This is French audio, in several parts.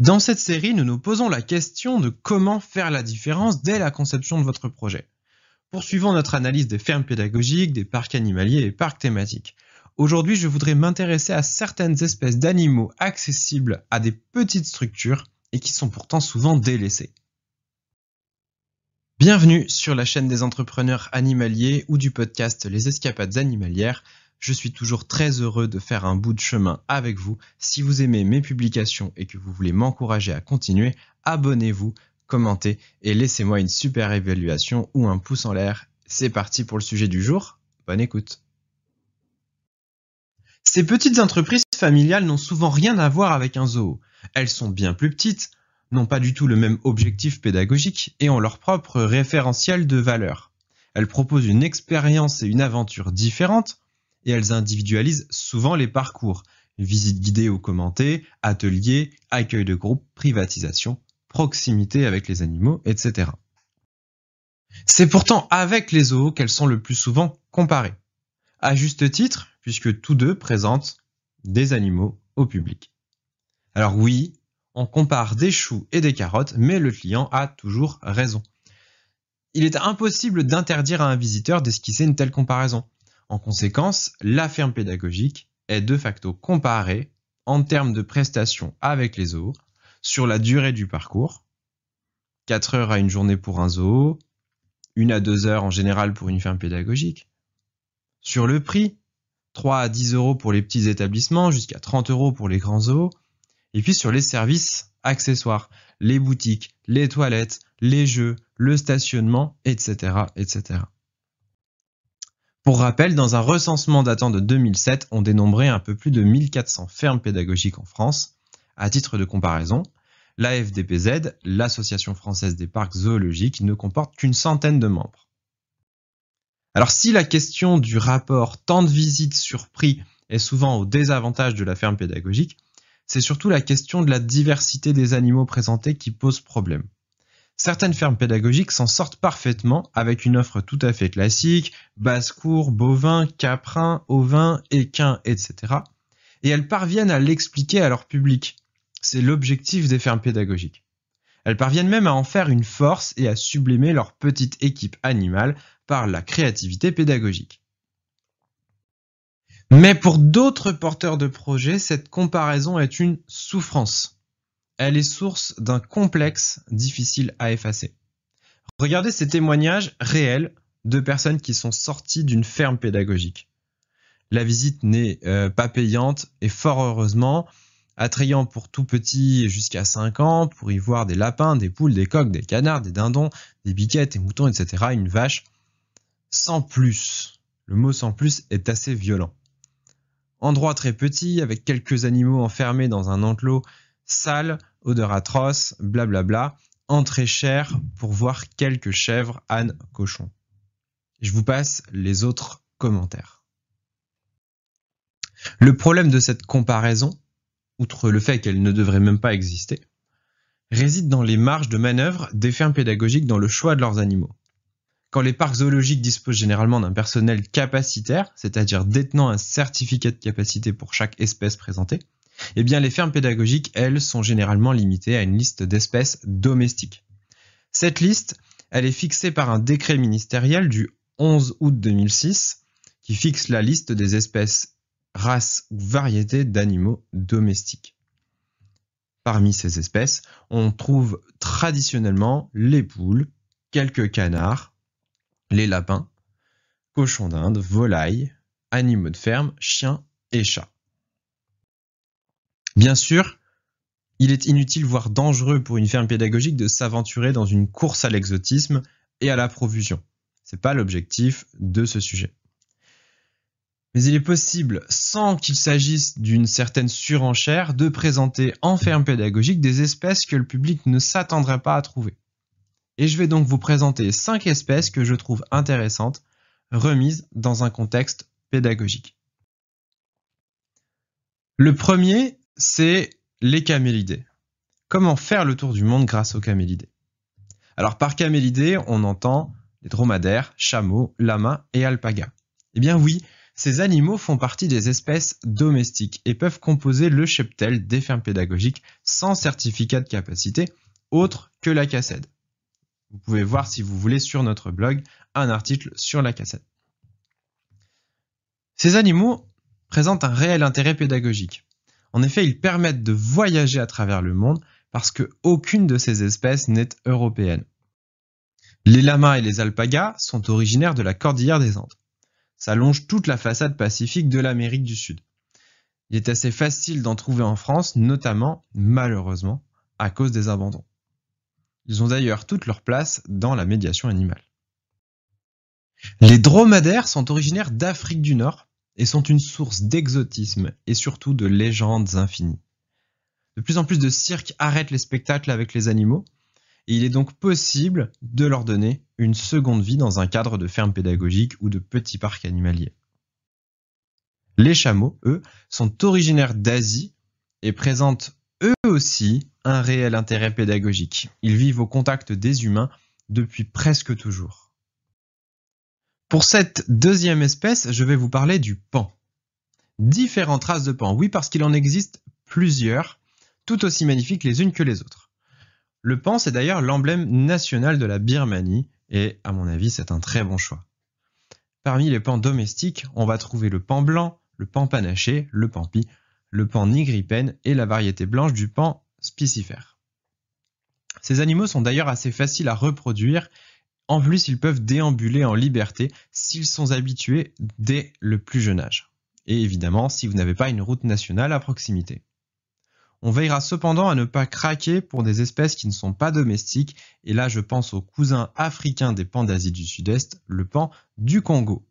Dans cette série, nous nous posons la question de comment faire la différence dès la conception de votre projet. Poursuivons notre analyse des fermes pédagogiques, des parcs animaliers et parcs thématiques. Aujourd'hui, je voudrais m'intéresser à certaines espèces d'animaux accessibles à des petites structures et qui sont pourtant souvent délaissées. Bienvenue sur la chaîne des entrepreneurs animaliers ou du podcast Les Escapades animalières. Je suis toujours très heureux de faire un bout de chemin avec vous. Si vous aimez mes publications et que vous voulez m'encourager à continuer, abonnez-vous, commentez et laissez-moi une super évaluation ou un pouce en l'air. C'est parti pour le sujet du jour. Bonne écoute. Ces petites entreprises familiales n'ont souvent rien à voir avec un zoo. Elles sont bien plus petites, n'ont pas du tout le même objectif pédagogique et ont leur propre référentiel de valeur. Elles proposent une expérience et une aventure différentes et elles individualisent souvent les parcours. Visites guidées ou commentées, ateliers, accueil de groupe, privatisation, proximité avec les animaux, etc. C'est pourtant avec les zoos qu'elles sont le plus souvent comparées. À juste titre, puisque tous deux présentent des animaux au public. Alors oui, on compare des choux et des carottes, mais le client a toujours raison. Il est impossible d'interdire à un visiteur d'esquisser une telle comparaison. En conséquence, la ferme pédagogique est de facto comparée en termes de prestations avec les zoos sur la durée du parcours, 4 heures à une journée pour un zoo, 1 à 2 heures en général pour une ferme pédagogique. Sur le prix, 3 à 10 euros pour les petits établissements, jusqu'à 30 euros pour les grands zoos. Et puis sur les services accessoires, les boutiques, les toilettes, les jeux, le stationnement, etc., etc. Pour rappel, dans un recensement datant de 2007, on dénombrait un peu plus de 1400 fermes pédagogiques en France. À titre de comparaison, l'AFDPZ, l'Association française des parcs zoologiques, ne comporte qu'une centaine de membres. Alors si la question du rapport temps de visite sur prix est souvent au désavantage de la ferme pédagogique, c'est surtout la question de la diversité des animaux présentés qui pose problème. Certaines fermes pédagogiques s'en sortent parfaitement avec une offre tout à fait classique, basse-cour, bovin, caprin, ovin, équin, etc. Et elles parviennent à l'expliquer à leur public. C'est l'objectif des fermes pédagogiques. Elles parviennent même à en faire une force et à sublimer leur petite équipe animale par la créativité pédagogique. Mais pour d'autres porteurs de projets, cette comparaison est une souffrance. Elle est source d'un complexe difficile à effacer. Regardez ces témoignages réels de personnes qui sont sorties d'une ferme pédagogique. La visite n'est euh, pas payante et fort heureusement, attrayant pour tout petit jusqu'à 5 ans, pour y voir des lapins, des poules, des coqs, des canards, des dindons, des biquettes, des moutons, etc., une vache, sans plus. Le mot sans plus est assez violent. Endroit très petit, avec quelques animaux enfermés dans un enclos sale, odeur atroce, blablabla. Entrée chère pour voir quelques chèvres, ânes, cochons. Je vous passe les autres commentaires. Le problème de cette comparaison, outre le fait qu'elle ne devrait même pas exister, réside dans les marges de manœuvre des fermes pédagogiques dans le choix de leurs animaux. Quand les parcs zoologiques disposent généralement d'un personnel capacitaire, c'est-à-dire détenant un certificat de capacité pour chaque espèce présentée, eh bien les fermes pédagogiques, elles, sont généralement limitées à une liste d'espèces domestiques. Cette liste, elle est fixée par un décret ministériel du 11 août 2006 qui fixe la liste des espèces, races ou variétés d'animaux domestiques. Parmi ces espèces, on trouve traditionnellement les poules, quelques canards, les lapins, cochons d'Inde, volailles, animaux de ferme, chiens et chats. Bien sûr, il est inutile voire dangereux pour une ferme pédagogique de s'aventurer dans une course à l'exotisme et à la profusion. C'est pas l'objectif de ce sujet. Mais il est possible, sans qu'il s'agisse d'une certaine surenchère, de présenter en ferme pédagogique des espèces que le public ne s'attendrait pas à trouver et je vais donc vous présenter cinq espèces que je trouve intéressantes, remises dans un contexte pédagogique. Le premier, c'est les camélidés. Comment faire le tour du monde grâce aux camélidés? Alors par camélidés, on entend les dromadaires, chameaux, lamas et alpagas. Eh bien oui, Ces animaux font partie des espèces domestiques et peuvent composer le cheptel des fermes pédagogiques sans certificat de capacité autre que la cassette. Vous pouvez voir si vous voulez sur notre blog un article sur la cassette. Ces animaux présentent un réel intérêt pédagogique. En effet, ils permettent de voyager à travers le monde parce qu'aucune de ces espèces n'est européenne. Les lamas et les alpagas sont originaires de la cordillère des Andes. Ça longe toute la façade pacifique de l'Amérique du Sud. Il est assez facile d'en trouver en France, notamment, malheureusement, à cause des abandons. Ils ont d'ailleurs toute leur place dans la médiation animale. Les dromadaires sont originaires d'Afrique du Nord et sont une source d'exotisme et surtout de légendes infinies. De plus en plus de cirques arrêtent les spectacles avec les animaux et il est donc possible de leur donner une seconde vie dans un cadre de ferme pédagogique ou de petits parcs animaliers. Les chameaux, eux, sont originaires d'Asie et présentent eux aussi un réel intérêt pédagogique. Ils vivent au contact des humains depuis presque toujours. Pour cette deuxième espèce, je vais vous parler du pan. Différentes races de pan, oui parce qu'il en existe plusieurs, tout aussi magnifiques les unes que les autres. Le pan, c'est d'ailleurs l'emblème national de la Birmanie, et à mon avis, c'est un très bon choix. Parmi les pans domestiques, on va trouver le pan blanc, le pan panaché, le pan pie, le pan nigripène et la variété blanche du pan spicifère. Ces animaux sont d'ailleurs assez faciles à reproduire, en plus ils peuvent déambuler en liberté s'ils sont habitués dès le plus jeune âge. Et évidemment si vous n'avez pas une route nationale à proximité. On veillera cependant à ne pas craquer pour des espèces qui ne sont pas domestiques, et là je pense au cousin africain des pans d'Asie du Sud-Est, le pan du Congo.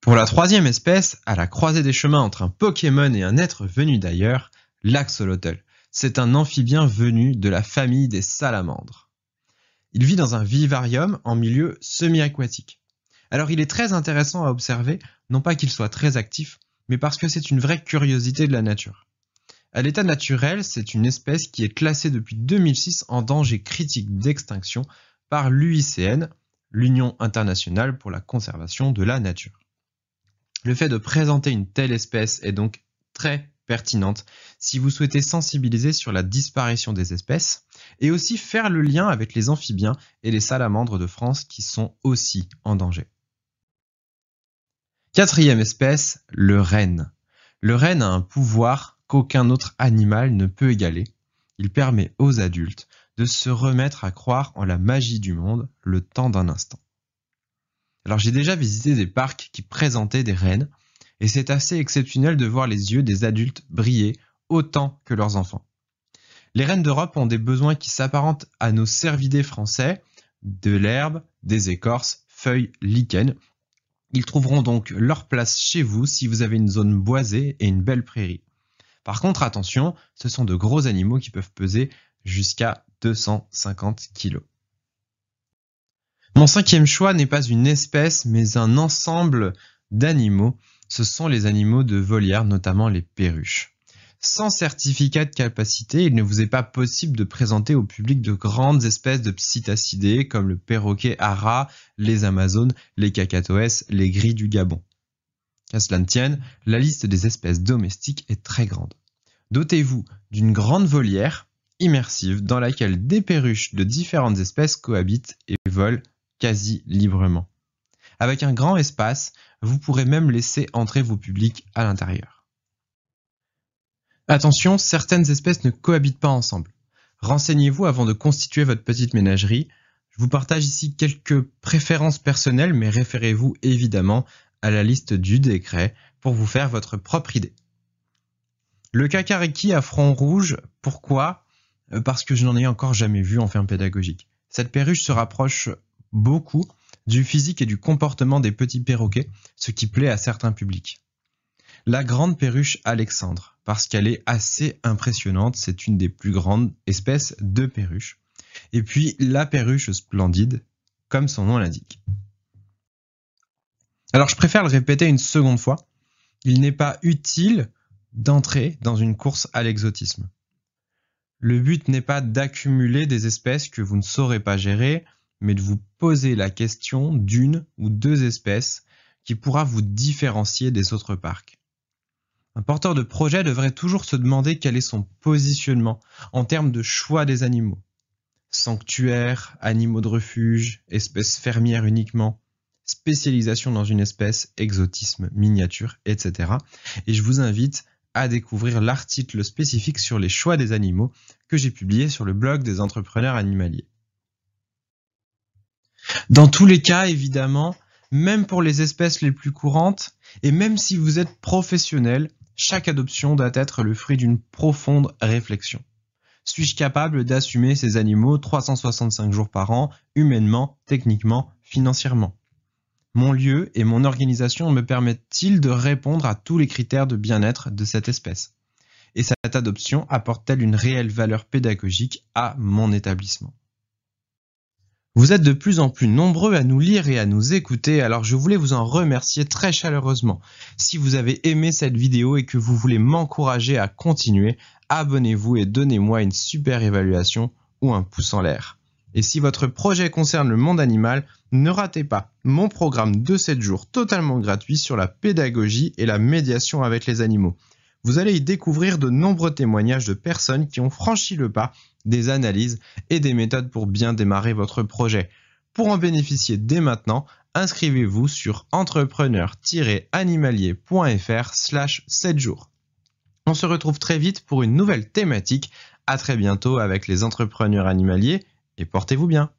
Pour la troisième espèce, à la croisée des chemins entre un Pokémon et un être venu d'ailleurs, l'axolotl. C'est un amphibien venu de la famille des salamandres. Il vit dans un vivarium en milieu semi-aquatique. Alors il est très intéressant à observer, non pas qu'il soit très actif, mais parce que c'est une vraie curiosité de la nature. À l'état naturel, c'est une espèce qui est classée depuis 2006 en danger critique d'extinction par l'UICN, l'Union internationale pour la conservation de la nature. Le fait de présenter une telle espèce est donc très pertinente si vous souhaitez sensibiliser sur la disparition des espèces et aussi faire le lien avec les amphibiens et les salamandres de France qui sont aussi en danger. Quatrième espèce, le renne. Le renne a un pouvoir qu'aucun autre animal ne peut égaler. Il permet aux adultes de se remettre à croire en la magie du monde le temps d'un instant. Alors j'ai déjà visité des parcs qui présentaient des rennes, et c'est assez exceptionnel de voir les yeux des adultes briller autant que leurs enfants. Les rennes d'Europe ont des besoins qui s'apparentent à nos cervidés français, de l'herbe, des écorces, feuilles, lichens. Ils trouveront donc leur place chez vous si vous avez une zone boisée et une belle prairie. Par contre, attention, ce sont de gros animaux qui peuvent peser jusqu'à 250 kg. Mon cinquième choix n'est pas une espèce, mais un ensemble d'animaux. Ce sont les animaux de volière, notamment les perruches. Sans certificat de capacité, il ne vous est pas possible de présenter au public de grandes espèces de psittacidés comme le perroquet ara, les amazones, les cacatoès, les gris du Gabon. Qu'à cela ne tienne, la liste des espèces domestiques est très grande. Dotez-vous d'une grande volière immersive dans laquelle des perruches de différentes espèces cohabitent et volent quasi librement. Avec un grand espace, vous pourrez même laisser entrer vos publics à l'intérieur. Attention, certaines espèces ne cohabitent pas ensemble. Renseignez-vous avant de constituer votre petite ménagerie. Je vous partage ici quelques préférences personnelles, mais référez-vous évidemment à la liste du décret pour vous faire votre propre idée. Le kakariki à front rouge, pourquoi? Euh, Parce que je n'en ai encore jamais vu en ferme pédagogique. Cette perruche se rapproche beaucoup du physique et du comportement des petits perroquets, ce qui plaît à certains publics. La grande perruche Alexandre, parce qu'elle est assez impressionnante, c'est une des plus grandes espèces de perruches. Et puis la perruche splendide, comme son nom l'indique. Alors je préfère le répéter une seconde fois, il n'est pas utile d'entrer dans une course à l'exotisme. Le but n'est pas d'accumuler des espèces que vous ne saurez pas gérer, mais de vous poser la question d'une ou deux espèces qui pourra vous différencier des autres parcs. Un porteur de projet devrait toujours se demander quel est son positionnement en termes de choix des animaux. Sanctuaires, animaux de refuge, espèces fermières uniquement, spécialisation dans une espèce, exotisme, miniature, etc. Et je vous invite à découvrir l'article spécifique sur les choix des animaux que j'ai publié sur le blog des entrepreneurs animaliers. Dans tous les cas, évidemment, même pour les espèces les plus courantes, et même si vous êtes professionnel, chaque adoption doit être le fruit d'une profonde réflexion. Suis-je capable d'assumer ces animaux 365 jours par an, humainement, techniquement, financièrement? Mon lieu et mon organisation me permettent-ils de répondre à tous les critères de bien-être de cette espèce? Et cette adoption apporte-t-elle une réelle valeur pédagogique à mon établissement? Vous êtes de plus en plus nombreux à nous lire et à nous écouter, alors je voulais vous en remercier très chaleureusement. Si vous avez aimé cette vidéo et que vous voulez m'encourager à continuer, abonnez-vous et donnez-moi une super évaluation ou un pouce en l'air. Et si votre projet concerne le monde animal, ne ratez pas mon programme de 7 jours totalement gratuit sur la pédagogie et la médiation avec les animaux. Vous allez y découvrir de nombreux témoignages de personnes qui ont franchi le pas, des analyses et des méthodes pour bien démarrer votre projet. Pour en bénéficier dès maintenant, inscrivez-vous sur entrepreneur-animalier.fr slash 7 jours. On se retrouve très vite pour une nouvelle thématique. À très bientôt avec les entrepreneurs animaliers et portez-vous bien.